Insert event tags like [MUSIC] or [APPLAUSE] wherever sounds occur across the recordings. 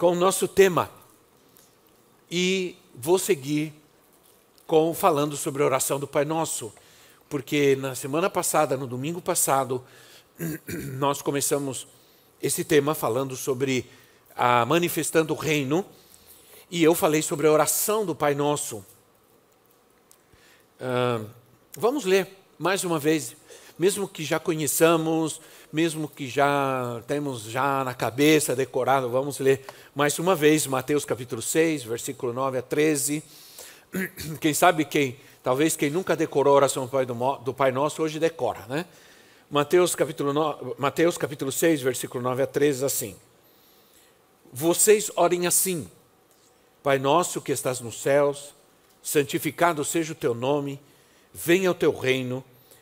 com o nosso tema. E vou seguir com falando sobre a oração do Pai Nosso, porque na semana passada, no domingo passado, [CLEARS THROAT] nós começamos esse tema falando sobre a manifestando o reino, e eu falei sobre a oração do Pai Nosso. Uh, vamos ler mais uma vez, mesmo que já conheçamos, mesmo que já temos já na cabeça decorado, vamos ler mais uma vez Mateus capítulo 6, versículo 9 a 13. [CLEARS THROAT] Quem sabe quem, talvez quem nunca decorou a oração do Pai, Nosso, hoje decora, né? Mateus capítulo, no, Mateus capítulo 6, versículo 9 a 13, assim. Vocês orem assim, Pai nosso que estás nos céus, santificado seja o teu nome, venha o teu reino,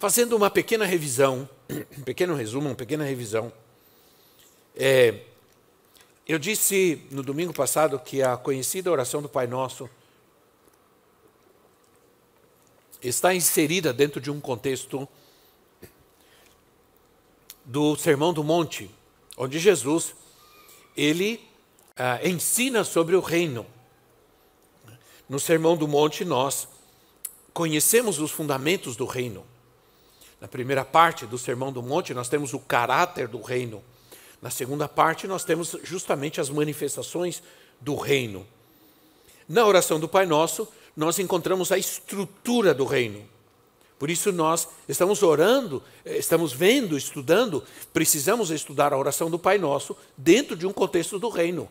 Fazendo uma pequena revisão, [CLEARS THROAT] um pequeno resumo, uma pequena revisão é, eu disse no domingo passado que a conhecida oração do Pai Nosso está inserida dentro de um contexto do Sermão do Monte, onde Jesus ele ah, ensina sobre o reino. No Sermão do Monte nós conhecemos os fundamentos do reino. Na primeira parte do Sermão do Monte nós temos o caráter do reino. Na segunda parte, nós temos justamente as manifestações do reino. Na oração do Pai Nosso, nós encontramos a estrutura do reino. Por isso, nós estamos orando, eh, estamos vendo, estudando, precisamos estudar a oração do Pai Nosso dentro de um contexto do reino.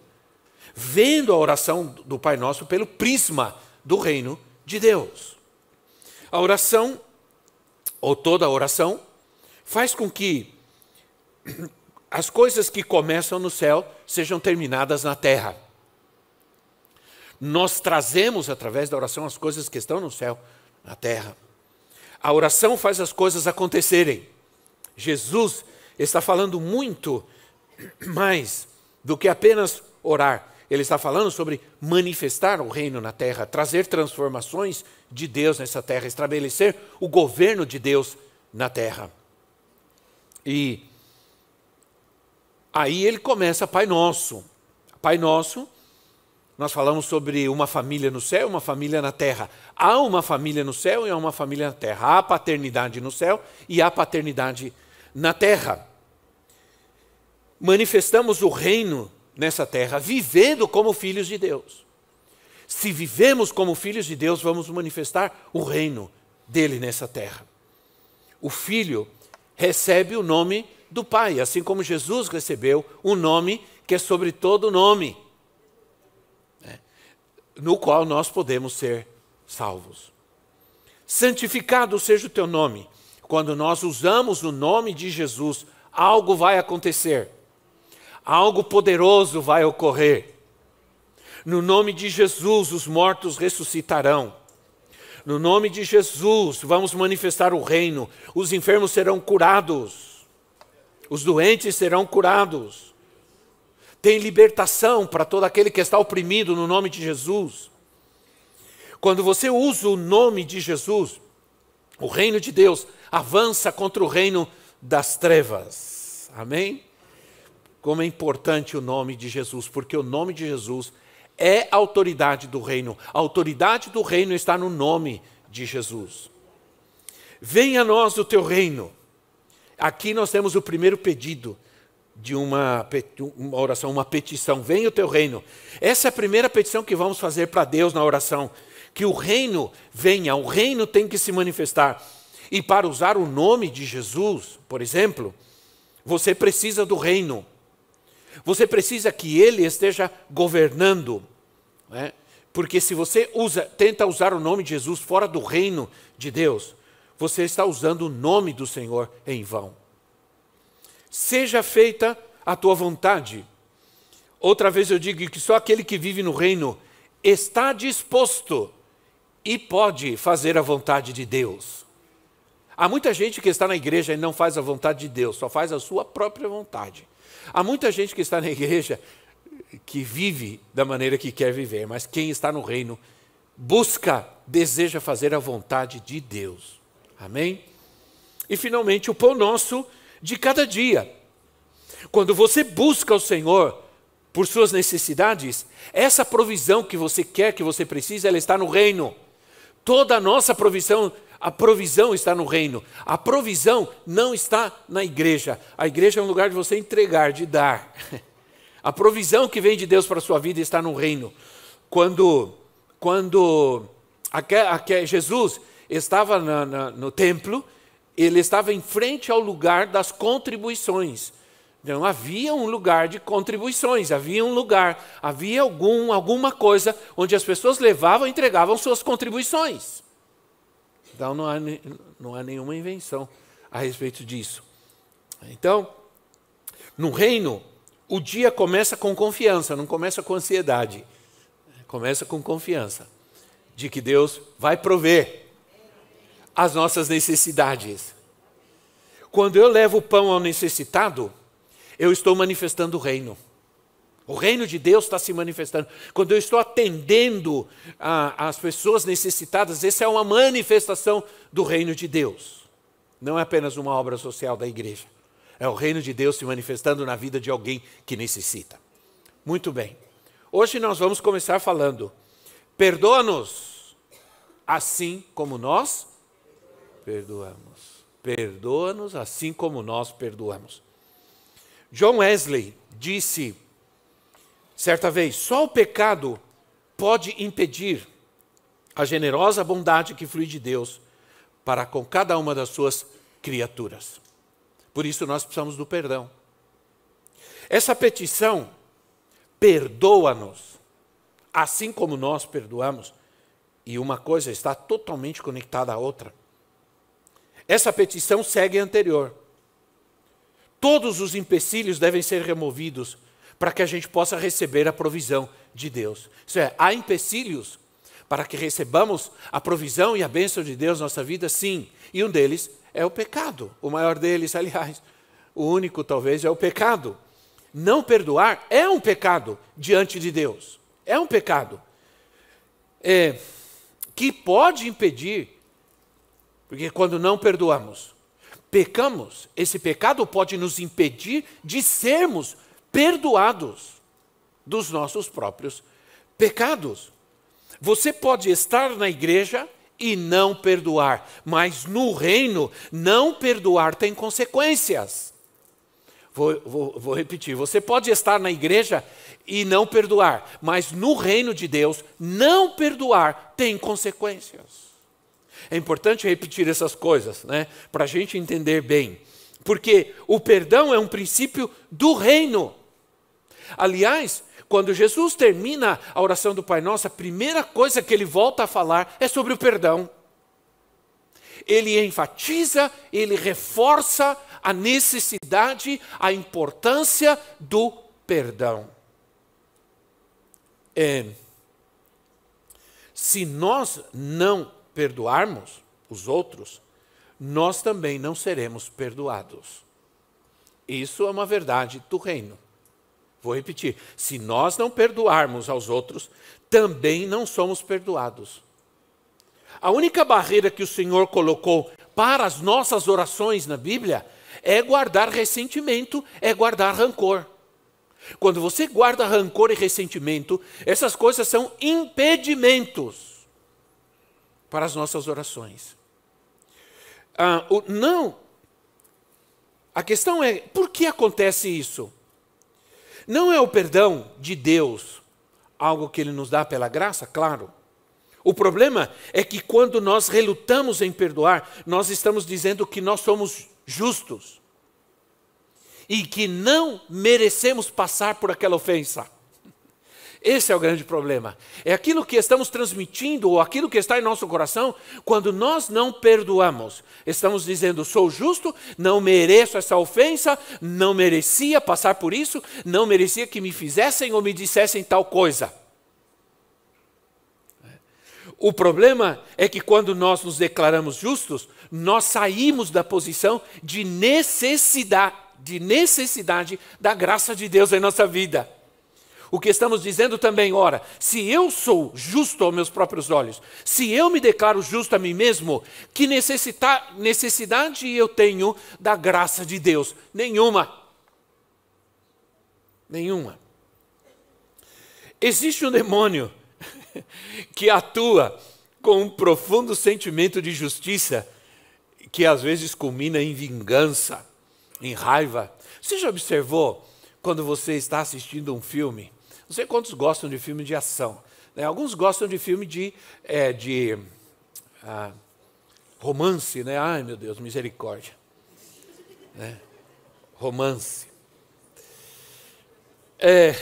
Vendo a oração do Pai Nosso pelo prisma do reino de Deus. A oração, ou toda a oração, faz com que as coisas que começam no céu sejam terminadas na terra. Nós trazemos através da oração as coisas que estão no céu, na terra. A oração faz as coisas acontecerem. Jesus está falando muito mais do que apenas orar. Ele está falando sobre manifestar o reino na terra, trazer transformações de Deus nessa terra, estabelecer o governo de Deus na terra. E Aí ele começa Pai Nosso. Pai Nosso, nós falamos sobre uma família no céu, uma família na terra. Há uma família no céu e há uma família na terra. Há paternidade no céu e há paternidade na terra. Manifestamos o reino nessa terra, vivendo como filhos de Deus. Se vivemos como filhos de Deus, vamos manifestar o reino dele nessa terra. O filho recebe o nome do Pai, assim como Jesus recebeu um nome que é sobre todo nome, né, no qual nós podemos ser salvos. Santificado seja o teu nome. Quando nós usamos o nome de Jesus, algo vai acontecer, algo poderoso vai ocorrer. No nome de Jesus, os mortos ressuscitarão. No nome de Jesus, vamos manifestar o reino, os enfermos serão curados os doentes serão curados. Tem libertação para todo aquele que está oprimido no nome de Jesus. Quando você usa o nome de Jesus, o reino de Deus avança contra o reino das trevas. Amém? Como é importante o nome de Jesus, porque o nome de Jesus é a autoridade do reino. A autoridade do reino está no nome de Jesus. Venha a nós o teu reino. Aqui nós temos o primeiro pedido de uma, uma oração, uma petição. Venha o teu reino. Essa é a primeira petição que vamos fazer para Deus na oração. Que o reino venha, o reino tem que se manifestar. E para usar o nome de Jesus, por exemplo, você precisa do reino. Você precisa que ele esteja governando. Né? Porque se você usa, tenta usar o nome de Jesus fora do reino de Deus, você está usando o nome do Senhor em vão. Seja feita a tua vontade. Outra vez eu digo que só aquele que vive no reino está disposto e pode fazer a vontade de Deus. Há muita gente que está na igreja e não faz a vontade de Deus, só faz a sua própria vontade. Há muita gente que está na igreja que vive da maneira que quer viver, mas quem está no reino busca, deseja fazer a vontade de Deus. Amém? E finalmente, o pão nosso de cada dia. Quando você busca o Senhor por suas necessidades, essa provisão que você quer, que você precisa, ela está no reino. Toda a nossa provisão, a provisão está no reino. A provisão não está na igreja. A igreja é um lugar de você entregar, de dar. [LAUGHS] A provisão que vem de Deus para a sua vida está no reino. Quando, quando Jesus estava na, na, no templo, ele estava em frente ao lugar das contribuições. Então havia um lugar de contribuições, havia um lugar, havia algum, alguma coisa onde as pessoas levavam e entregavam suas contribuições. Então não há, não há nenhuma invenção a respeito disso. Então, no reino, o dia começa com confiança, não começa com ansiedade. Começa com confiança de que Deus vai prover as nossas necessidades. Quando eu levo o pão ao necessitado, eu estou manifestando o reino. O reino de Deus está se manifestando. Quando eu estou atendendo as pessoas necessitadas, essa é uma manifestação do reino de Deus. Não é apenas uma obra social da igreja. É o reino de Deus se manifestando na vida de alguém que necessita. Muito bem. Hoje nós vamos começar falando: perdoa-nos, assim como nós perdoamos. Perdoa-nos assim como nós perdoamos. John Wesley disse certa vez: só o pecado pode impedir a generosa bondade que flui de Deus para com cada uma das suas criaturas. Por isso nós precisamos do perdão. Essa petição, perdoa-nos, assim como nós perdoamos, e uma coisa está totalmente conectada à outra. Essa petição segue a anterior. Todos os empecilhos devem ser removidos para que a gente possa receber a provisão de Deus. Isso é, há empecilhos para que recebamos a provisão e a bênção de Deus na nossa vida? Sim. E um deles é o pecado. O maior deles, [LAUGHS] aliás, o único talvez, é o pecado. Não perdoar é um pecado diante de Deus. É um pecado. É, que pode impedir porque quando não perdoamos, pecamos, esse pecado pode nos impedir de sermos perdoados dos nossos próprios pecados. Você pode estar na igreja e não perdoar, mas no reino, não perdoar tem consequências. Vou, vou, vou, repetir: você pode estar na igreja e não perdoar, mas no reino de Deus, não perdoar tem consequências. É importante repetir essas coisas, né? Para a gente entender bem. Porque o perdão é um princípio do reino. Aliás, quando Jesus termina a oração do Pai Nosso, a primeira coisa que ele volta a falar é sobre o perdão. Ele enfatiza, ele reforça a necessidade, a importância do perdão. É, se nós não perdoarmos os outros, nós também não seremos perdoados. Isso é uma verdade do reino. Vou repetir: se nós não perdoarmos aos outros, também não somos perdoados. A única barreira que o Senhor colocou para as nossas orações na Bíblia é guardar ressentimento, é guardar rancor. Quando você guarda rancor e ressentimento, essas coisas são impedimentos para as nossas orações. Ah, o, não. A questão é, por que acontece isso? Não é o perdão de Deus algo que Ele nos dá pela graça? Claro. O problema é que quando nós relutamos em perdoar, nós estamos dizendo que nós somos justos e que não merecemos passar por aquela ofensa. Esse é o grande problema. É aquilo que estamos transmitindo, ou aquilo que está em nosso coração, quando nós não perdoamos. Estamos dizendo, sou justo, não mereço essa ofensa, não merecia passar por isso, não merecia que me fizessem ou me dissessem tal coisa. O problema é que quando nós nos declaramos justos, nós saímos da posição de necessidade, de necessidade da graça de Deus em nossa vida. O que estamos dizendo também, ora, se eu sou justo aos meus próprios olhos, se eu me declaro justo a mim mesmo, que necessidade eu tenho da graça de Deus? Nenhuma. Nenhuma. Existe um demônio [LAUGHS] que atua com um profundo sentimento de justiça que às vezes culmina em vingança, em raiva. Você já observou quando você está assistindo um filme não sei quantos gostam de filme de ação. Né? Alguns gostam de filme de, é, de ah, romance, né? Ai, meu Deus, misericórdia. Né? Romance. É,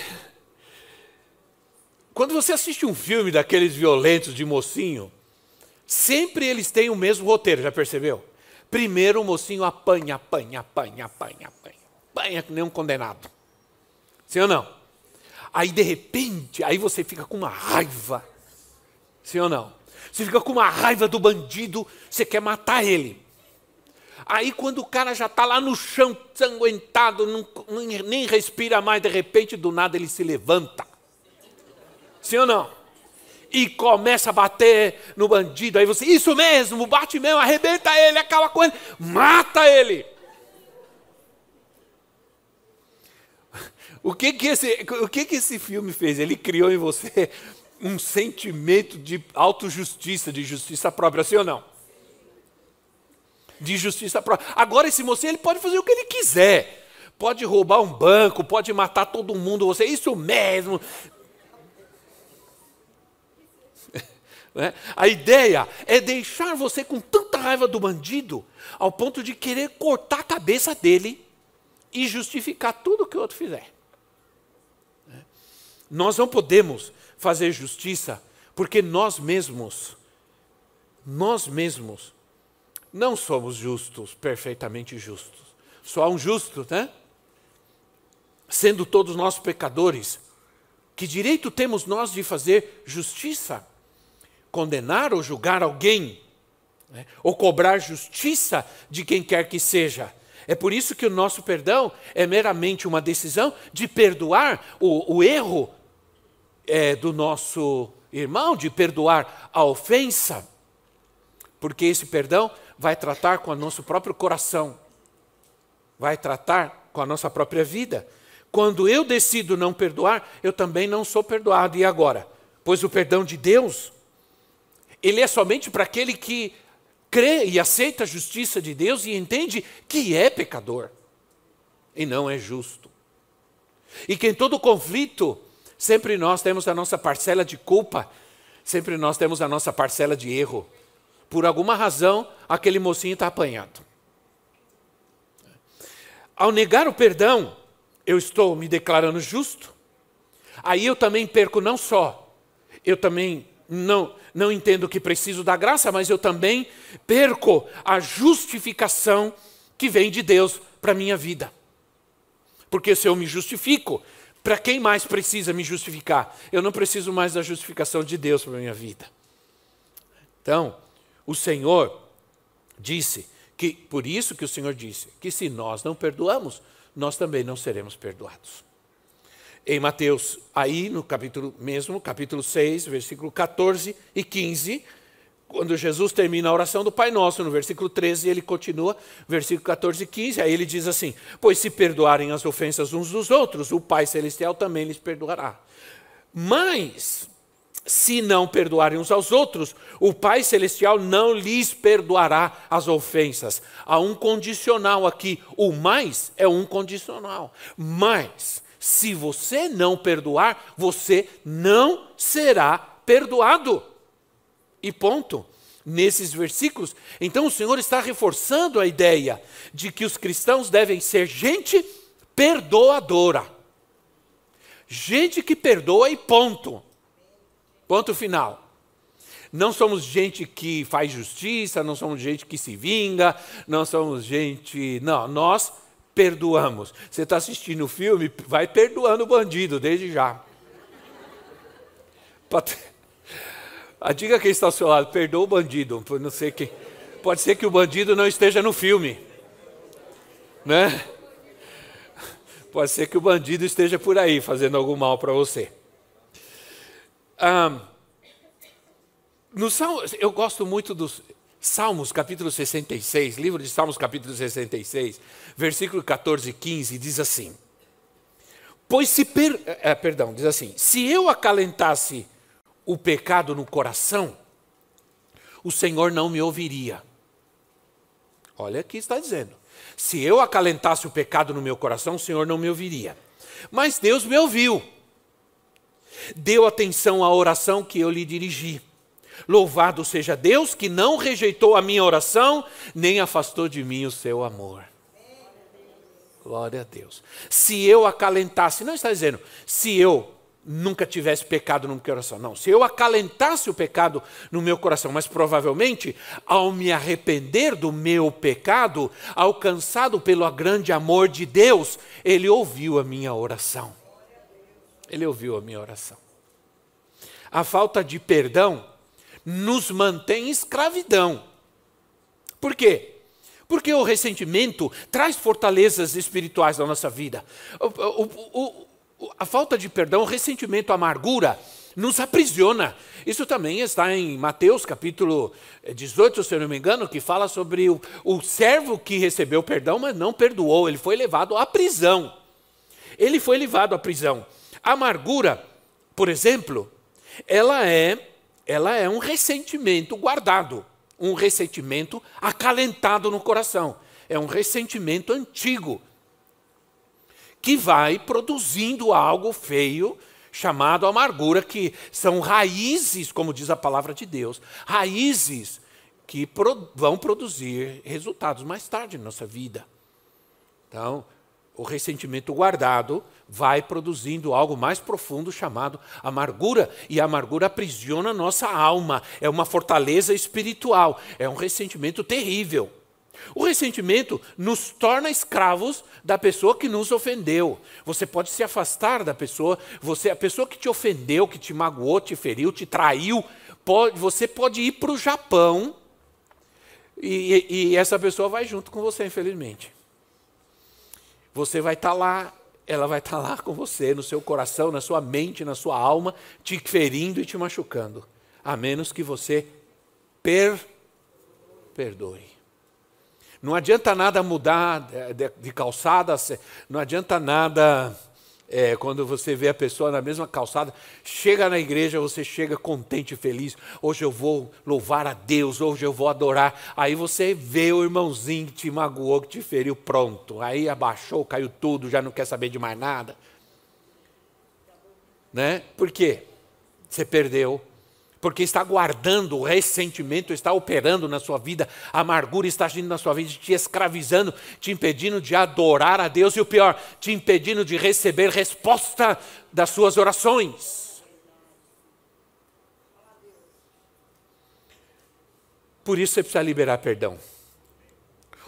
quando você assiste um filme daqueles violentos de mocinho, sempre eles têm o mesmo roteiro, já percebeu? Primeiro o mocinho apanha, apanha, apanha, apanha, apanha, apanha que nem um condenado. Sim ou não? Aí de repente, aí você fica com uma raiva. Sim ou não? Você fica com uma raiva do bandido, você quer matar ele. Aí quando o cara já está lá no chão, sanguentado, não, nem respira mais, de repente, do nada ele se levanta. Sim ou não? E começa a bater no bandido. Aí você, isso mesmo, bate mesmo, arrebenta ele, acaba com ele, mata ele. O que que esse, o que que esse filme fez? Ele criou em você um sentimento de autojustiça, de justiça própria, sim ou não? De justiça própria. Agora esse mocinho ele pode fazer o que ele quiser. Pode roubar um banco, pode matar todo mundo, você, isso mesmo. [LAUGHS] Né? A ideia é deixar você com tanta raiva do bandido, ao ponto de querer cortar a cabeça dele e justificar tudo que o outro fizer. Nós não podemos fazer justiça porque nós mesmos, nós mesmos, não somos justos, perfeitamente justos. Só há um justo, né? Sendo todos nós pecadores, que direito temos nós de fazer justiça? Condenar ou julgar alguém? Né? Ou cobrar justiça de quem quer que seja? É por isso que o nosso perdão é meramente uma decisão de perdoar o, o erro é, do nosso irmão, de perdoar a ofensa, porque esse perdão vai tratar com o nosso próprio coração, vai tratar com a nossa própria vida. Quando eu decido não perdoar, eu também não sou perdoado. E agora? Pois o perdão de Deus, ele é somente para aquele que crê e aceita a justiça de Deus e entende que é pecador e não é justo. E que em todo conflito Sempre nós temos a nossa parcela de culpa, sempre nós temos a nossa parcela de erro. Por alguma razão, aquele mocinho está apanhado. Ao negar o perdão, eu estou me declarando justo. Aí eu também perco não só, eu também não, não entendo que preciso da graça, mas eu também perco a justificação que vem de Deus para a minha vida. Porque se eu me justifico, para quem mais precisa me justificar? Eu não preciso mais da justificação de Deus para a minha vida. Então, o Senhor disse que, por isso que o Senhor disse, que se nós não perdoamos, nós também não seremos perdoados. Em Mateus, aí no capítulo mesmo, capítulo 6, versículo 14 e 15, quando Jesus termina a oração do Pai Nosso, no versículo 13, ele continua, versículo 14 e 15, aí ele diz assim: Pois se perdoarem as ofensas uns dos outros, o Pai Celestial também lhes perdoará. Mas, se não perdoarem uns aos outros, o Pai Celestial não lhes perdoará as ofensas. Há um condicional aqui. O mais é um condicional. Mas, Se você não perdoar, você não será perdoado. E ponto. Nesses versículos, então o Senhor está reforçando a ideia de que os cristãos devem ser gente perdoadora. Gente que perdoa e ponto. Ponto final. Não somos gente que faz justiça, não somos gente que se vinga, não somos gente. Não, nós perdoamos. Você está assistindo o filme, vai perdoando o bandido desde já. A diga quem está ao seu lado, perdoa o bandido. Não sei que, pode ser que o bandido não esteja no filme, né? Pode ser que o bandido esteja por aí fazendo algum mal para você. Ah, no Salmo, eu gosto muito dos Salmos, capítulo 66, livro de Salmos, capítulo 66, versículo 14 e 15, diz assim: Pois se, per, é, perdão, diz assim: Se eu acalentasse o pecado no coração, o Senhor não me ouviria. Olha aqui está dizendo: Se eu acalentasse o pecado no meu coração, o Senhor não me ouviria. Mas Deus me ouviu, deu atenção à oração que eu lhe dirigi. Louvado seja Deus que não rejeitou a minha oração, nem afastou de mim o seu amor. Glória a Deus. Se eu acalentasse, não está dizendo, se eu nunca tivesse pecado no meu coração, não. Se eu acalentasse o pecado no meu coração, mas provavelmente, ao me arrepender do meu pecado, alcançado pelo grande amor de Deus, Ele ouviu a minha oração. Ele ouviu a minha oração. A falta de perdão nos mantém em escravidão. Por quê? Porque o ressentimento traz fortalezas espirituais na nossa vida. O, o, o, a falta de perdão, o ressentimento, a amargura, nos aprisiona. Isso também está em Mateus capítulo 18, se eu não me engano, que fala sobre o, o servo que recebeu perdão, mas não perdoou. Ele foi levado à prisão. Ele foi levado à prisão. A amargura, por exemplo, ela é ela é um ressentimento guardado, um ressentimento acalentado no coração. É um ressentimento antigo que vai produzindo algo feio chamado amargura, que são raízes, como diz a palavra de Deus, raízes que pro, vão produzir resultados mais tarde na nossa vida. Então, o ressentimento guardado vai produzindo algo mais profundo chamado amargura, e a amargura aprisiona a nossa alma, é uma fortaleza espiritual, é um ressentimento terrível. O ressentimento nos torna escravos da pessoa que nos ofendeu. Você pode se afastar da pessoa, você a pessoa que te ofendeu, que te magoou, te feriu, te traiu, pode, você pode ir para o Japão e, e, essa pessoa vai junto com você, infelizmente. Você vai estar tá lá ela vai estar lá com você, no seu coração, na sua mente, na sua alma, te ferindo e te machucando, a menos que você per perdoe. Não adianta nada mudar de, calçada, não adianta nada é, quando você vê a pessoa na mesma calçada, chega na igreja, você chega contente e feliz. Hoje eu vou louvar a Deus, hoje eu vou adorar. Aí você vê o irmãozinho que te magoou, que te feriu, pronto. Aí abaixou, caiu tudo, já não quer saber de mais nada. Né? Por quê? Você perdeu porque está guardando o ressentimento, está operando na sua vida, a amargura está agindo na sua vida, te escravizando, te impedindo de adorar a Deus e o pior, te impedindo de receber resposta das suas orações. Por isso você precisa liberar perdão.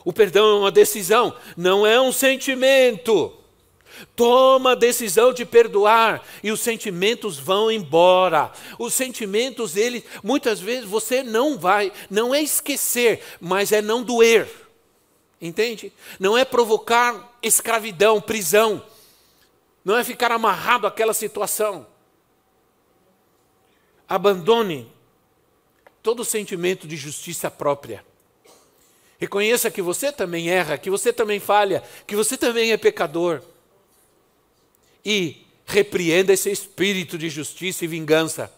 O perdão é uma decisão, não é um sentimento. Toma a decisão de perdoar e os sentimentos vão embora. Os sentimentos, ele, muitas vezes você não vai, não é esquecer, mas é não doer. Entende? Não é provocar escravidão, prisão. Não é ficar amarrado àquela situação. Abandone todo sentimento de justiça própria. Reconheça que você também erra, que você também falha, que você também é pecador e repreenda esse espírito de justiça e vingança,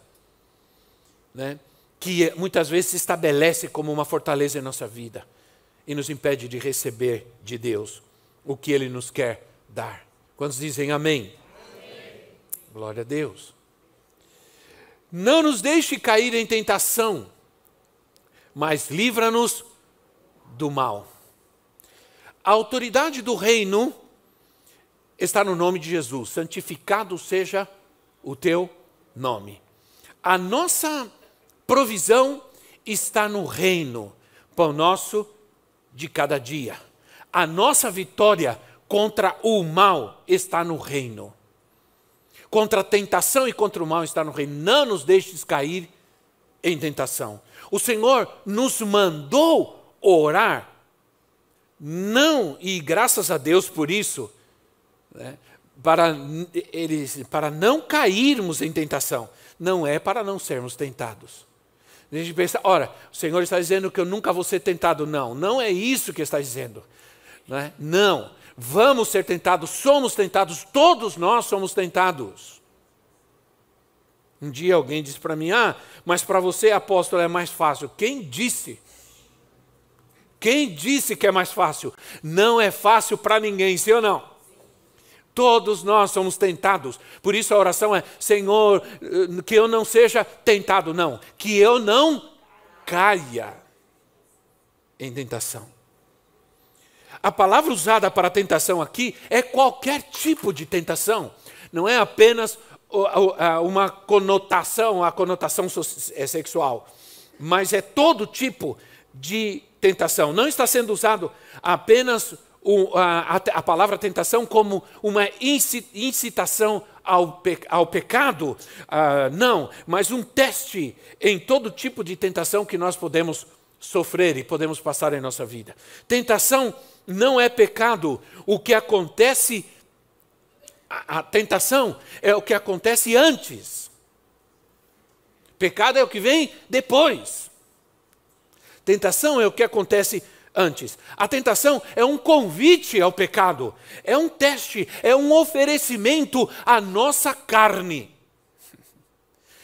né? que muitas vezes se estabelece como uma fortaleza em nossa vida e nos impede de receber de Deus o que Ele nos quer dar. Quantos dizem amém? Glória a Deus. Não nos deixe cair em tentação, mas livra-nos do mal. A autoridade do reino está no nome de Jesus. Santificado seja o teu nome. A nossa provisão está no reino, pão nosso de cada dia. A nossa vitória contra o mal está no reino contra a tentação e contra o mal está no reino. Não nos deixes cair em tentação. O Senhor nos mandou orar, não, e graças a Deus por isso, né, para, eles, para não cairmos em tentação, não é para não sermos tentados. A gente pensa, ora, o Senhor está dizendo que eu nunca vou ser tentado. Não, não é isso que está dizendo. Não, é? não vamos ser tentados, somos tentados, todos nós somos tentados. Um dia alguém disse para mim: Ah, mas para você, apóstolo, é mais fácil. Quem disse? Quem disse que é mais fácil? Não é fácil para ninguém, sim ou não? Todos nós somos tentados. Por isso a oração é: Senhor, que eu não seja tentado, não, que eu não caia em tentação. A palavra usada para tentação aqui é qualquer tipo de tentação, não é apenas uma conotação, a conotação é sexual, mas é todo tipo de tentação. Não está sendo usado apenas a, palavra tentação como uma incitação ao, ao pecado, ah, não, mas um teste em todo tipo de tentação que nós podemos sofrer e podemos passar em nossa vida. Tentação não é pecado. O que acontece, a, a tentação é o que acontece antes. Pecado é o que vem depois. Tentação é o que acontece antes. A tentação é um convite ao pecado, é um teste, é um oferecimento à nossa carne.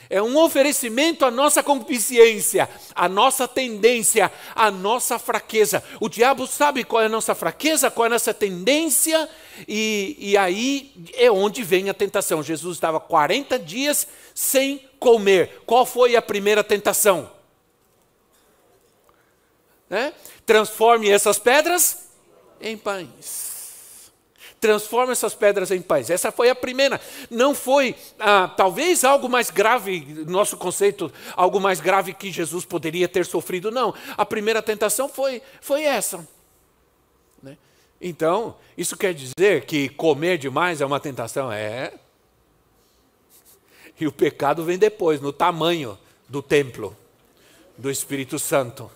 É um oferecimento à nossa concupiscência, à nossa tendência, à nossa fraqueza. O diabo sabe qual é a nossa fraqueza, qual é a nossa tendência, e, e aí é onde vem a tentação. Jesus estava 40 dias sem comer. Qual foi a primeira tentação? Né? Transforme essas pedras em pães transforma essas pedras em pães. Essa foi a primeira. Não foi, ah, talvez, algo mais grave, nosso conceito, algo mais grave que Jesus poderia ter sofrido. Não. A primeira tentação foi, foi essa. Né? Então, isso quer dizer que comer demais é uma tentação? É. E o pecado vem depois, no tamanho do templo, do Espírito Santo.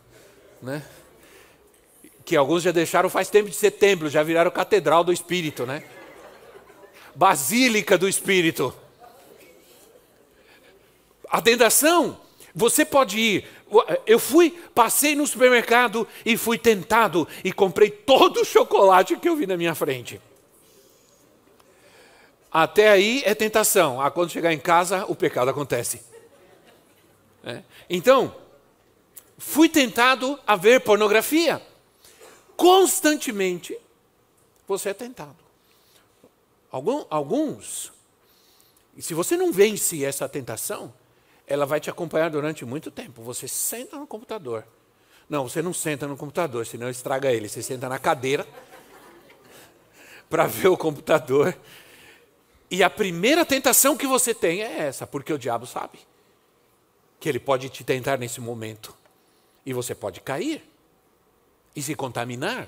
Né? que alguns já deixaram faz tempo de ser templo, já viraram catedral do Espírito, né? Basílica do Espírito. A tentação, você pode ir. Eu fui, passei no supermercado e fui tentado e comprei todo o chocolate que eu vi na minha frente. Até aí é tentação. Ah, quando chegar em casa, o pecado acontece. É. Então, fui tentado a ver pornografia constantemente você é tentado. Algum, alguns, e se você não vence essa tentação, ela vai te acompanhar durante muito tempo. Você senta no computador. Não, você não senta no computador, senão estraga ele. Você senta na cadeira [LAUGHS] para ver o computador. E a primeira tentação que você tem é essa, porque o diabo sabe que ele pode te tentar nesse momento. E você pode cair e se contaminar.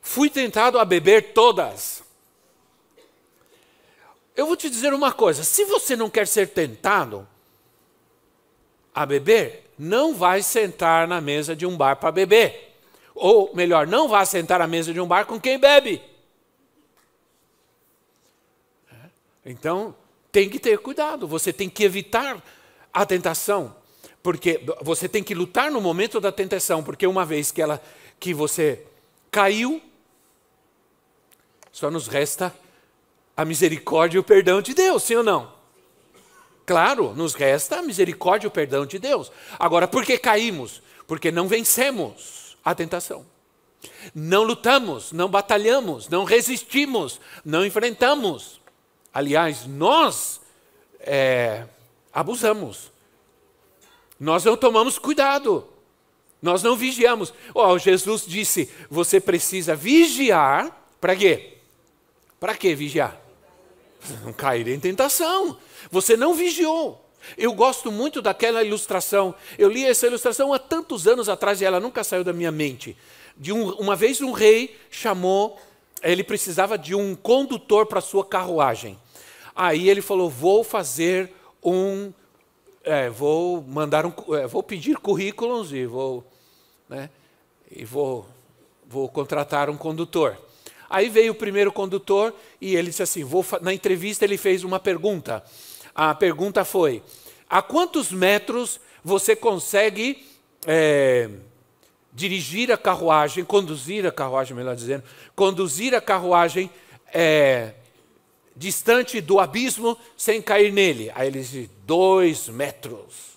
Fui tentado a beber todas. Eu vou te dizer uma coisa: se você não quer ser tentado a beber, não vai sentar na mesa de um bar para beber. Ou melhor, não vá sentar à mesa de um bar com quem bebe. Então, tem que ter cuidado, você tem que evitar a tentação. Porque você tem que lutar no momento da tentação, porque uma vez que ela que você caiu, só nos resta a misericórdia e o perdão de Deus, sim ou não? Claro, nos resta a misericórdia e o perdão de Deus. Agora, por que caímos? Porque não vencemos a tentação. Não lutamos, não batalhamos, não resistimos, não enfrentamos Aliás, nós é, abusamos. Nós não tomamos cuidado. Nós não vigiamos. Oh, Jesus disse: você precisa vigiar. Para quê? Para que vigiar? Não cair em tentação. Você não vigiou. Eu gosto muito daquela ilustração. Eu li essa ilustração há tantos anos atrás e ela nunca saiu da minha mente. De um, uma vez um rei chamou, ele precisava de um condutor para sua carruagem. Aí ele falou: vou fazer um, é, vou mandar um, é, vou pedir currículos e vou, né, e vou, vou contratar um condutor. Aí veio o primeiro condutor e ele disse assim: vou, na entrevista ele fez uma pergunta. A pergunta foi: a quantos metros você consegue é, dirigir a carruagem, conduzir a carruagem, melhor dizendo, conduzir a carruagem é, distante do abismo sem cair nele? Aí ele disse: dois metros.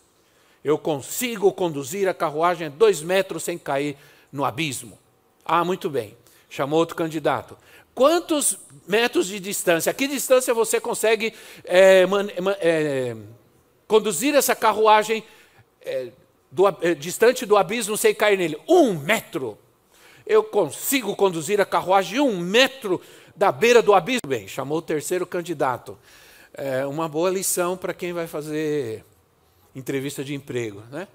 Eu consigo conduzir a carruagem a dois metros sem cair no abismo. Ah, muito bem chamou outro candidato. Quantos metros de distância? A que distância você consegue é, man, é, conduzir essa carruagem é, do, é, distante do abismo sem cair nele? Um metro. Eu consigo conduzir a carruagem um metro da beira do abismo? Bem, chamou o terceiro candidato. É uma boa lição para quem vai fazer entrevista de emprego, né?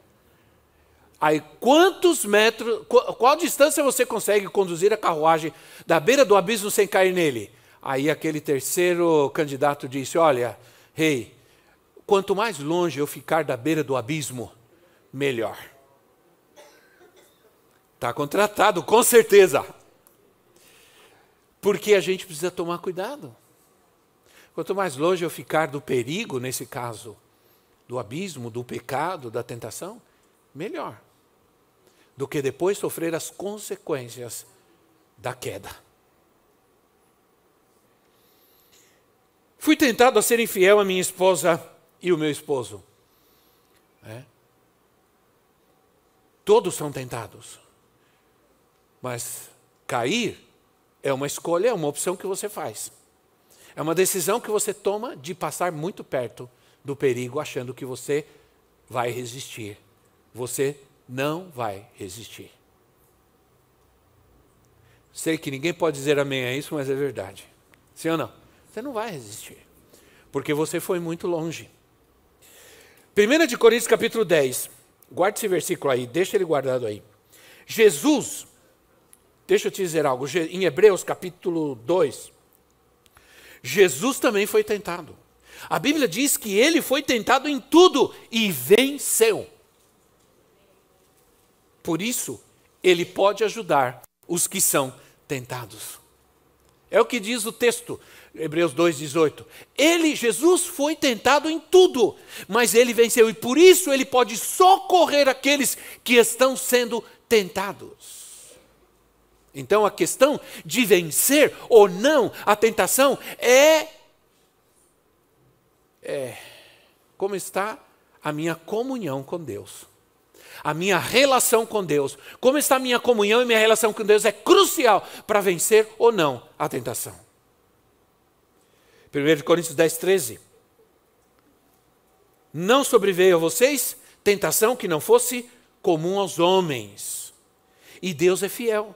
Aí, quantos metros, qual, qual distância você consegue conduzir a carruagem da beira do abismo sem cair nele? Aí, aquele terceiro candidato disse: Olha, rei, quanto mais longe eu ficar da beira do abismo, melhor. Está contratado, com certeza. Porque a gente precisa tomar cuidado. Quanto mais longe eu ficar do perigo, nesse caso, do abismo, do pecado, da tentação, melhor do que depois sofrer as consequências da queda. Fui tentado a ser infiel a minha esposa e o meu esposo. É. Todos são tentados. Mas cair é uma escolha, é uma opção que você faz. É uma decisão que você toma de passar muito perto do perigo, achando que você vai resistir. Você não vai resistir. Sei que ninguém pode dizer amém a isso, mas é verdade. Sim ou não? Você não vai resistir. Porque você foi muito longe. 1 de Coríntios capítulo 10. Guarde esse versículo aí, deixa ele guardado aí. Jesus, deixa eu te dizer algo, em Hebreus capítulo 2, Jesus também foi tentado. A Bíblia diz que ele foi tentado em tudo e venceu. Por isso, ele pode ajudar os que são tentados. É o que diz o texto, Hebreus 2,18. Ele, Jesus, foi tentado em tudo, mas ele venceu, e por isso ele pode socorrer aqueles que estão sendo tentados. Então a questão de vencer ou não a tentação é, é como está a minha comunhão com Deus a minha relação com Deus, como está a minha comunhão e minha relação com Deus é crucial para vencer ou não a tentação. 1 Coríntios 10, 13. Não sobreveio a vocês tentação que não fosse comum aos homens. E Deus é fiel.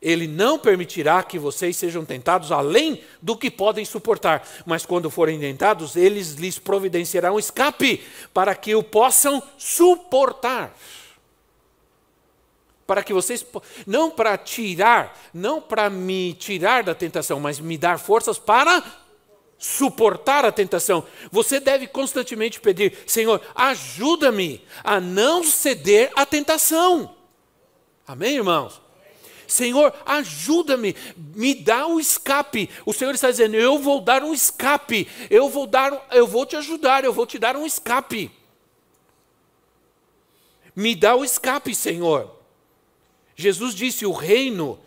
Ele não permitirá que vocês sejam tentados além do que podem suportar, mas quando forem tentados, eles lhes providenciarão um escape para que o possam suportar. Para que vocês, não para tirar, não para me tirar da tentação, mas me dar forças para suportar a tentação. Você deve constantemente pedir: Senhor, ajuda-me a não ceder à tentação. Amém, irmãos? Senhor, ajuda-me, me dá um escape. O Senhor está dizendo: eu vou dar um escape, eu vou dar, eu vou te ajudar, eu vou te dar um escape. Me dá o escape, Senhor. Jesus disse: o reino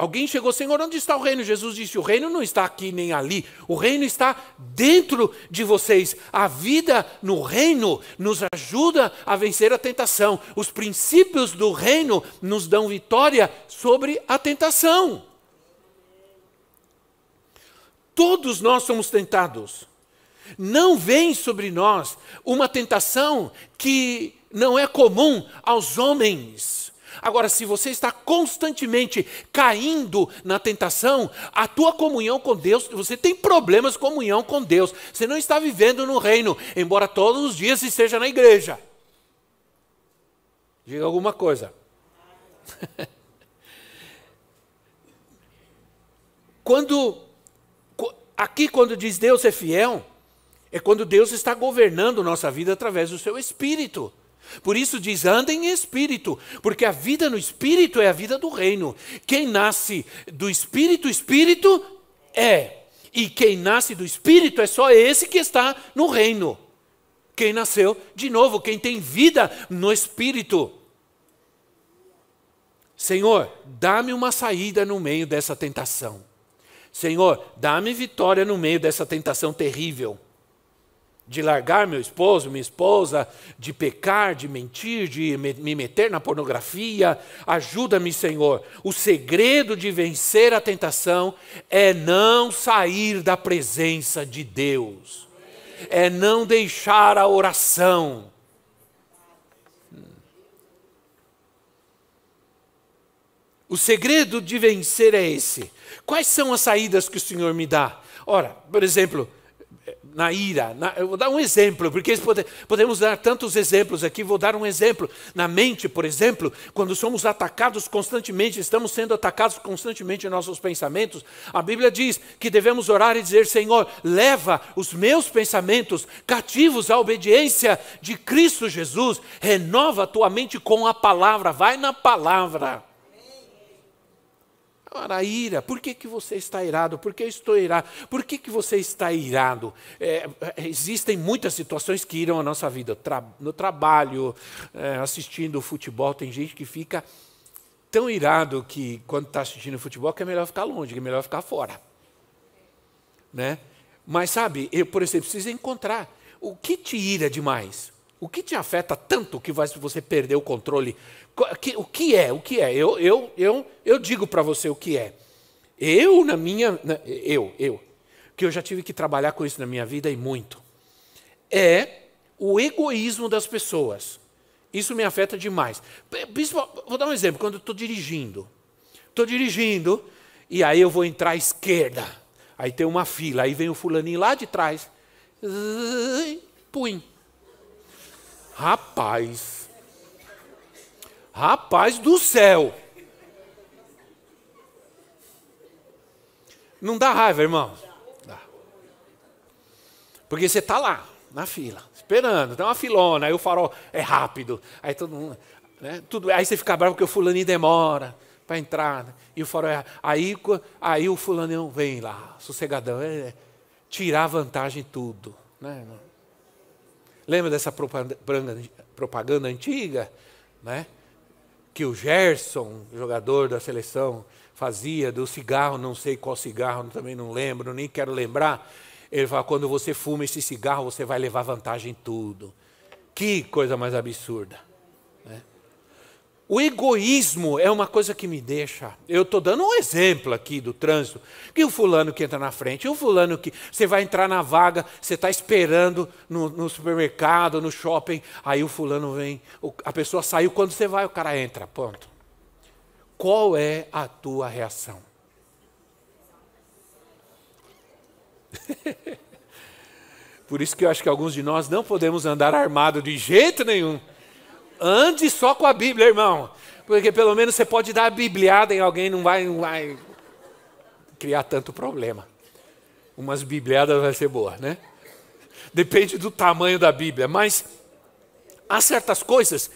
Alguém chegou, Senhor, onde está o reino? Jesus disse: O reino não está aqui nem ali, o reino está dentro de vocês. A vida no reino nos ajuda a vencer a tentação. Os princípios do reino nos dão vitória sobre a tentação. todos nós somos tentados. Não vem sobre nós uma tentação que não é comum aos homens. Agora, se você está constantemente caindo na tentação, a tua comunhão com Deus, você tem problemas de comunhão com Deus. Você não está vivendo no reino, embora todos os dias esteja na igreja. Diga alguma coisa. [LAUGHS] quando aqui quando diz Deus é fiel, é quando Deus está governando nossa vida através do seu espírito. Por isso diz: andem em espírito, porque a vida no espírito é a vida do reino. Quem nasce do espírito, espírito é. E quem nasce do espírito é só esse que está no reino. Quem nasceu de novo, quem tem vida no espírito. Senhor, dá-me uma saída no meio dessa tentação. Senhor, dá-me vitória no meio dessa tentação terrível de largar meu esposo, minha esposa, de pecar, de mentir, de me meter na pornografia. Ajuda-me, Senhor. O segredo de vencer a tentação é não sair da presença de Deus, é não deixar a oração. O segredo de vencer é esse. Quais são as saídas que o Senhor me dá? Ora, por exemplo, na ira. Na, eu vou dar um exemplo, porque pode, podemos dar tantos exemplos aqui. Vou dar um exemplo. Na mente, por exemplo, quando somos atacados constantemente, estamos sendo atacados constantemente em nossos pensamentos, a Bíblia diz que devemos orar e dizer: Senhor, leva os meus pensamentos cativos à obediência de Cristo Jesus, renova a tua mente com a palavra, vai na palavra. Ora, a ira, por que, que você está irado? Por que eu estou irado? Por que, que você está irado? É, é, existem muitas situações que iram a nossa vida. Tra no trabalho, é, assistindo futebol, tem gente que fica tão irado que quando está assistindo futebol que é melhor ficar longe, que é melhor ficar fora. Né? Mas sabe, eu, por exemplo, preciso encontrar o que te ira demais. O que te afeta tanto que você perder o controle? O que é? O que é? Eu, eu, eu, eu digo para você o que é. Eu, na minha. Eu, eu. Que eu já tive que trabalhar com isso na minha vida e muito. É o egoísmo das pessoas. Isso me afeta demais. Vou dar um exemplo. Quando eu estou dirigindo. Estou dirigindo e aí eu vou entrar à esquerda. Aí tem uma fila. Aí vem o fulaninho lá de trás. Pum. Rapaz, rapaz do céu. Não dá raiva, irmão? Dá. Porque você está lá, na fila, esperando, tem uma filona, aí o farol é rápido, aí todo mundo. Né, tudo, aí você fica bravo porque o fulaninho demora para entrar. Né, e o farol é. Aí, aí o fulaninho vem lá, sossegadão, é, tirar vantagem em tudo. Né? Lembra dessa propaganda, antiga, né? Que o Gerson, jogador da seleção, fazia do cigarro, não sei qual cigarro, também não lembro, nem quero lembrar. Ele fala: quando você fuma esse cigarro, você vai levar vantagem em tudo. Que coisa mais absurda. O egoísmo é uma coisa que me deixa. Eu estou dando um exemplo aqui do trânsito. Que o fulano que entra na frente, o fulano que. Você vai entrar na vaga, você está esperando no, no, supermercado, no shopping, aí o fulano vem, a pessoa saiu, quando você vai, o cara entra. Ponto. Qual é a tua reação? [LAUGHS] Por isso que eu acho que alguns de nós não podemos andar armado de jeito nenhum. Ande só com a Bíblia, irmão. Porque pelo menos você pode dar a bibliada em alguém, não vai, não vai criar tanto problema. Umas bibliadas vai ser boa, né? Depende do tamanho da Bíblia, mas há certas coisas,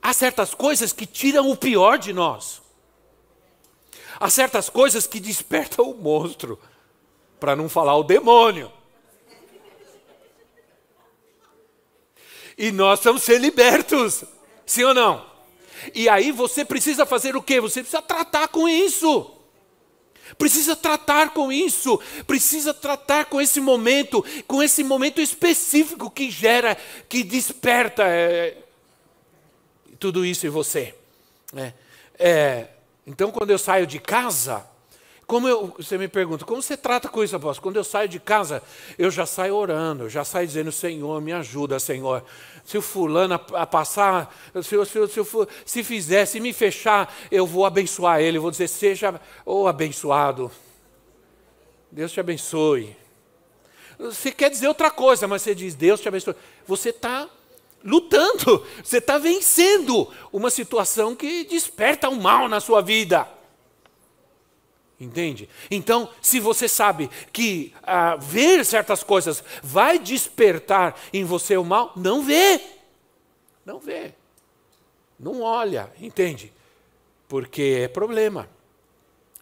há certas coisas que tiram o pior de nós. Há certas coisas que despertam o monstro, para não falar o demônio. E nós vamos ser libertos. Sim ou não? E aí você precisa fazer o quê? Você precisa tratar com isso. Precisa tratar com isso, precisa tratar com esse momento, com esse momento específico que gera, que desperta é, tudo isso em você. É, é, então, quando eu saio de casa, Como eu, você me pergunta, como você trata com isso, apóstolo? Quando eu saio de casa, eu já saio orando, já saio dizendo, Senhor, me ajuda, Senhor. Se o fulano a, a passar, se, se, se, se fizer, se me fechar, eu vou abençoar ele, vou dizer, seja o oh, abençoado. Deus te abençoe. Você quer dizer outra coisa, mas você diz, Deus te abençoe. Você está lutando, você está vencendo uma situação que desperta o um mal na sua vida. Entende? Então, se você sabe que ah, ver certas coisas vai despertar em você o mal, não vê. Não vê. Não olha, entende? Porque é problema.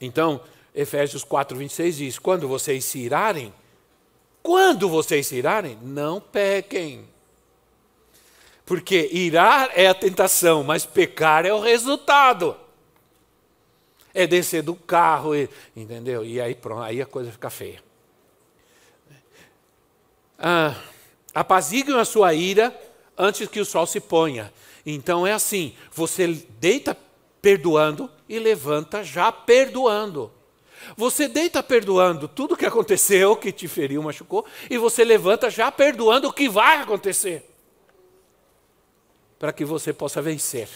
Então, Efésios 4, 26 diz: quando vocês se irarem, quando vocês se irarem, não pequem. Porque irar é a tentação, mas pecar é o resultado é descer do carro, entendeu? E aí pronto, aí a coisa fica feia. Ah, apaziguem a sua ira antes que o sol se ponha. Então é assim: você deita perdoando e levanta já perdoando. Você deita perdoando tudo que aconteceu, que te feriu, machucou, e você levanta já perdoando o que vai acontecer. Para que você possa vencer.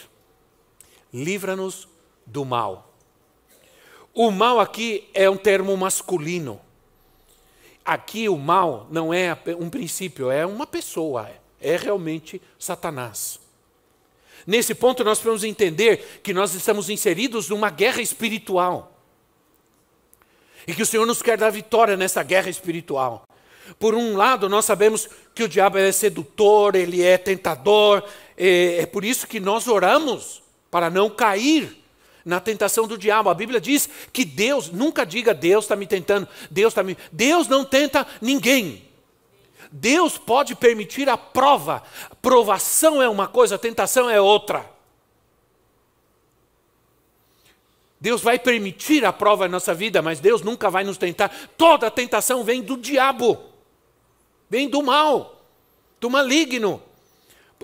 Livra-nos do mal. O mal aqui é um termo masculino. Aqui o mal não é um princípio, é uma pessoa, é realmente Satanás. Nesse ponto nós precisamos entender que nós estamos inseridos numa guerra espiritual. E que o Senhor nos quer dar vitória nessa guerra espiritual. Por um lado, nós sabemos que o diabo é sedutor, ele é tentador, é, é por isso que nós oramos para não cair na tentação do diabo. A Bíblia diz que Deus, nunca diga Deus está me tentando, Deus está me. Deus não tenta ninguém. Deus pode permitir a prova. Provação é uma coisa, tentação é outra. Deus vai permitir a prova na nossa vida, mas Deus nunca vai nos tentar. Toda tentação vem do diabo, vem do mal, do maligno.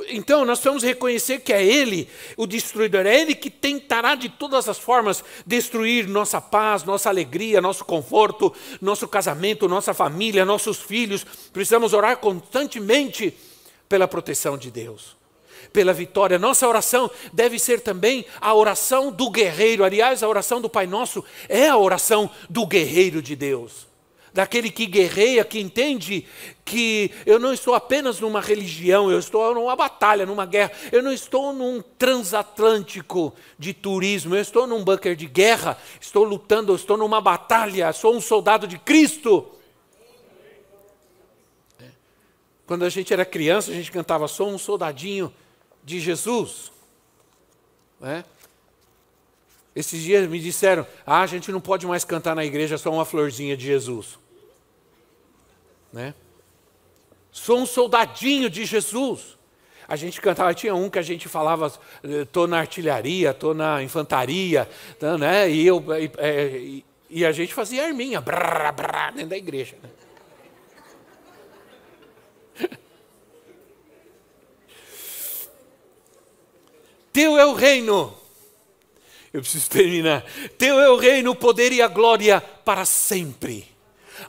Então, nós precisamos reconhecer que é Ele, o destruidor, é Ele que tentará de todas as formas destruir nossa paz, nossa alegria, nosso conforto, nosso casamento, nossa família, nossos filhos. Precisamos orar constantemente pela proteção de Deus, pela vitória. Nossa oração deve ser também a oração do guerreiro. Aliás, a oração do Pai Nosso é a oração do guerreiro de Deus daquele que guerreia, que entende que eu não estou apenas numa religião, eu estou numa batalha, numa guerra, eu não estou num transatlântico de turismo, eu estou num bunker de guerra, estou lutando, eu estou numa batalha, sou um soldado de Cristo. Quando a gente era criança, a gente cantava, sou um soldadinho de Jesus. É? Esses dias me disseram, ah, a gente não pode mais cantar na igreja só uma florzinha de Jesus né? Sou um soldadinho de Jesus. A gente cantava, tinha um que a gente falava, estou na artilharia, estou na infantaria, tá, né? e, eu, e, é, e, a gente fazia arminha, brá, brá, dentro da igreja. Né? [LAUGHS] Teu é o reino. Eu preciso terminar. Teu é o reino, o poder e a glória para sempre.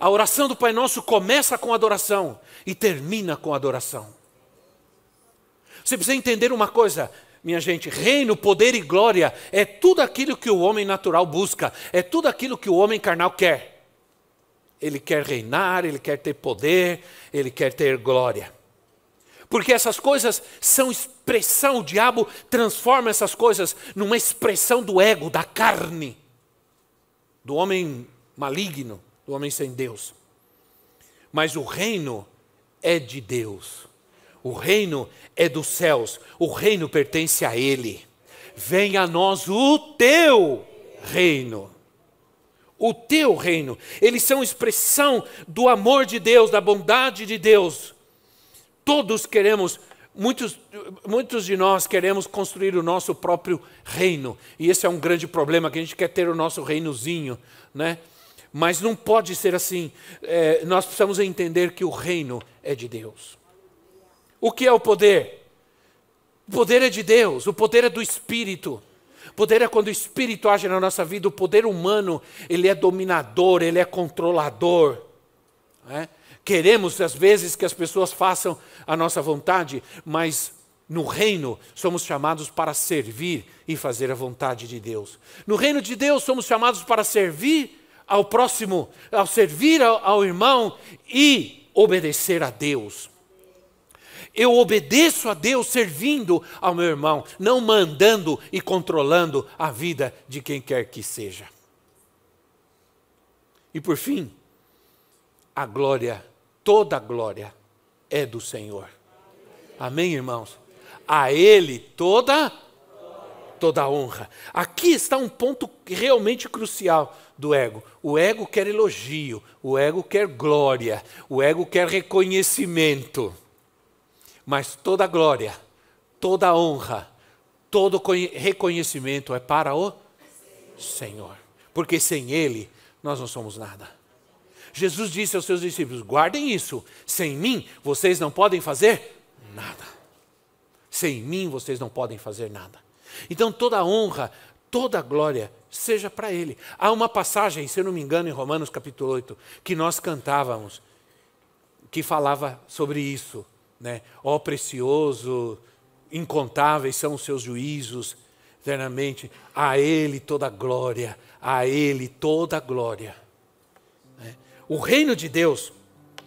A oração do Pai Nosso começa com adoração e termina com adoração. Você precisa entender uma coisa, minha gente: reino, poder e glória é tudo aquilo que o homem natural busca, é tudo aquilo que o homem carnal quer. Ele quer reinar, ele quer ter poder, ele quer ter glória. Porque essas coisas são expressão, o diabo transforma essas coisas numa expressão do ego, da carne, do homem maligno do homem sem Deus. Mas o reino é de Deus. O reino é dos céus. O reino pertence a Ele. Venha a nós o teu reino. O teu reino. Eles são expressão do amor de Deus, da bondade de Deus. Todos queremos Muitos, muitos de nós queremos construir o nosso próprio reino, e esse é um grande problema, que a gente quer ter o nosso reinozinho, né? Mas não pode ser assim. É, nós precisamos entender que o reino é de Deus. O que é o poder? O poder é de Deus, o poder é do Espírito. Poder é quando o Espírito age na nossa vida. O poder humano, ele é dominador, ele é controlador. É? Queremos, às vezes, que as pessoas façam a nossa vontade, mas no reino somos chamados para servir e fazer a vontade de Deus. No reino de Deus somos chamados para servir ao próximo, ao servir ao, ao irmão e obedecer a Deus. Eu obedeço a Deus servindo ao meu irmão, não mandando e controlando a vida de quem quer que seja. E por fim, a glória, toda a glória é do Senhor. Amém, irmãos? A Ele toda toda a honra. Aqui está um ponto realmente crucial do ego. O ego quer elogio, o ego quer glória, o ego quer reconhecimento. Mas toda glória, toda honra, todo reconhecimento é para o Senhor. Porque sem Ele nós não somos nada. Jesus disse aos seus discípulos: guardem isso, sem mim vocês não podem fazer nada. Sem mim vocês não podem fazer nada. Então toda honra, toda glória seja para Ele. Há uma passagem, se eu não me engano, em Romanos capítulo 8, que nós cantávamos, que falava sobre isso né? Ó oh, precioso, incontáveis são os seus juízos eternamente. A Ele toda glória, a Ele toda glória. Né? O reino de Deus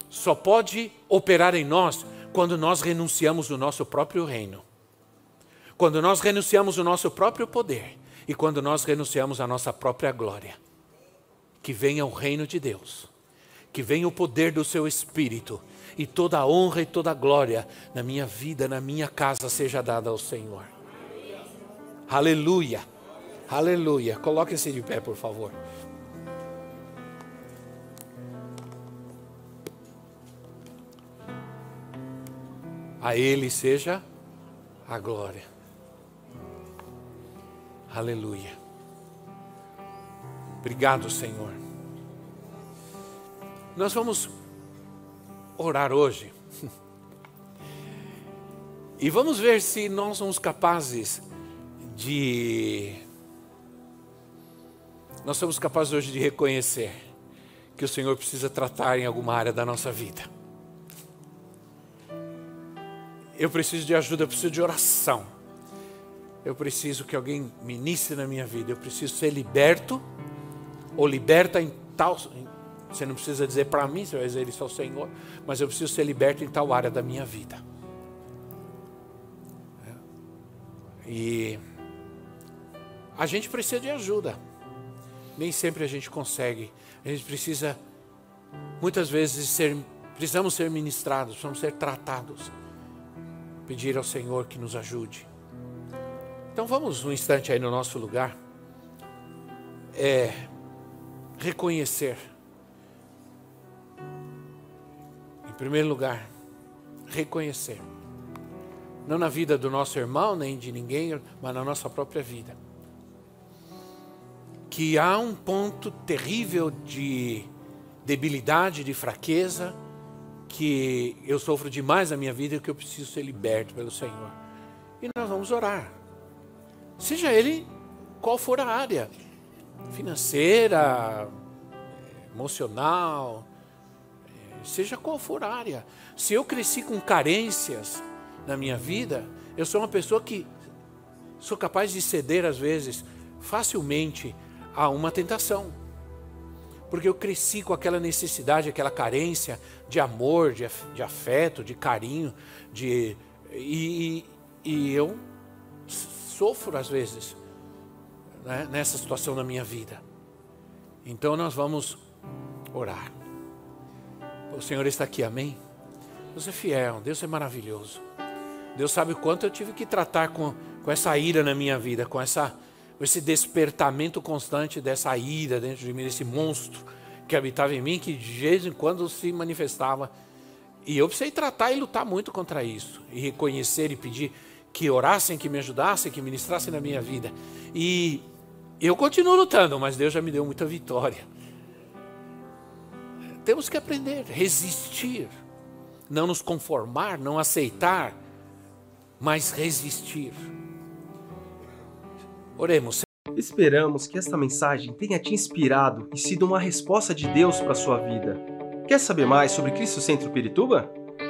só pode operar em nós quando nós renunciamos o nosso próprio reino. Quando nós renunciamos o nosso próprio poder e quando nós renunciamos a nossa própria glória. Que venha o reino de Deus, que venha o poder do seu Espírito e toda a honra e toda a glória na minha vida, na minha casa, seja dada ao Senhor. Aleluia, aleluia. Coloque-se de pé, por favor. A Ele seja a glória. Aleluia. Obrigado, Senhor. Nós vamos orar hoje. E vamos ver se nós somos capazes de. Nós somos capazes hoje de reconhecer que o Senhor precisa tratar em alguma área da nossa vida. Eu preciso de ajuda, eu preciso de oração. Eu preciso que alguém ministre na minha vida. Eu preciso ser liberto ou liberta em tal, você não precisa dizer para mim, você vai dizer isso ao Senhor, mas eu preciso ser liberto em tal área da minha vida. E a gente precisa de ajuda. Nem sempre a gente consegue. A gente precisa, muitas vezes, ser, precisamos ser ministrados, precisamos ser tratados. Pedir ao Senhor que nos ajude. Então vamos um instante aí no nosso lugar. É, reconhecer primeiro lugar, reconhecer. Não na vida do nosso irmão, nem de ninguém, mas na nossa própria vida. Que há um ponto terrível de debilidade, de fraqueza, que eu sofro demais na minha vida e que eu preciso ser liberto pelo Senhor. E nós vamos orar. Seja ele qual for a área financeira, emocional, seja qual for a área. Se eu cresci com carências na minha vida, eu sou uma pessoa que sou capaz de ceder, às vezes, facilmente a uma tentação. Porque eu cresci com aquela necessidade, aquela carência de amor, de, de afeto, de carinho, de, e, e eu sofro, às vezes, né, nessa situação na minha vida. Então nós vamos orar. O Senhor está aqui, amém? Deus é fiel, Deus é maravilhoso. Deus sabe o quanto eu tive que tratar com, com essa ira na minha vida, com essa, esse despertamento constante dessa ira dentro de mim, desse monstro que habitava em mim, que de vez em quando se manifestava. E eu precisei tratar e lutar muito contra isso, e reconhecer e pedir que orassem, que me ajudassem, que ministrassem na minha vida. E eu continuo lutando, mas Deus já me deu muita vitória. Temos que aprender, resistir, não nos conformar, não aceitar, mas resistir. Oremos. Esperamos que esta mensagem tenha te inspirado e sido uma resposta de Deus para sua vida. Quer saber mais sobre Cristo Centro Pirituba?